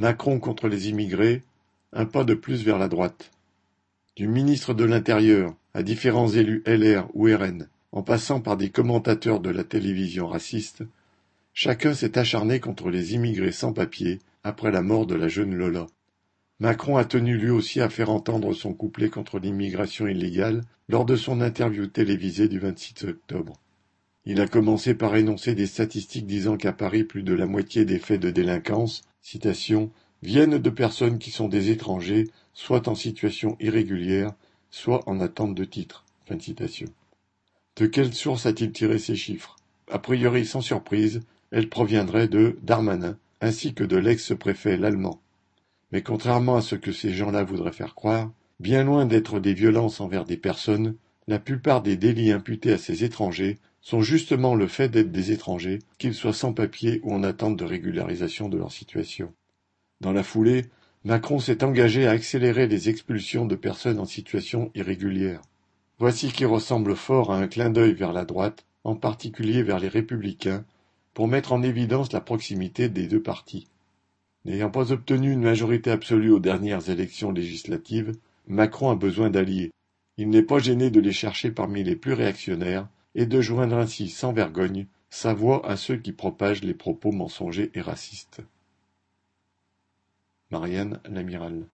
Macron contre les immigrés, un pas de plus vers la droite. Du ministre de l'Intérieur à différents élus LR ou RN, en passant par des commentateurs de la télévision raciste, chacun s'est acharné contre les immigrés sans papier après la mort de la jeune Lola. Macron a tenu lui aussi à faire entendre son couplet contre l'immigration illégale lors de son interview télévisée du 26 octobre. Il a commencé par énoncer des statistiques disant qu'à Paris plus de la moitié des faits de délinquance, viennent de personnes qui sont des étrangers, soit en situation irrégulière, soit en attente de titre. De quelle source a-t-il tiré ces chiffres? A priori, sans surprise, elles proviendraient de Darmanin, ainsi que de l'ex-préfet l'allemand. Mais contrairement à ce que ces gens-là voudraient faire croire, bien loin d'être des violences envers des personnes, la plupart des délits imputés à ces étrangers sont justement le fait d'être des étrangers, qu'ils soient sans papier ou en attente de régularisation de leur situation. Dans la foulée, Macron s'est engagé à accélérer les expulsions de personnes en situation irrégulière. Voici qui ressemble fort à un clin d'œil vers la droite, en particulier vers les républicains, pour mettre en évidence la proximité des deux partis. N'ayant pas obtenu une majorité absolue aux dernières élections législatives, Macron a besoin d'alliés. Il n'est pas gêné de les chercher parmi les plus réactionnaires et de joindre ainsi sans vergogne sa voix à ceux qui propagent les propos mensongers et racistes. Marianne Lamiral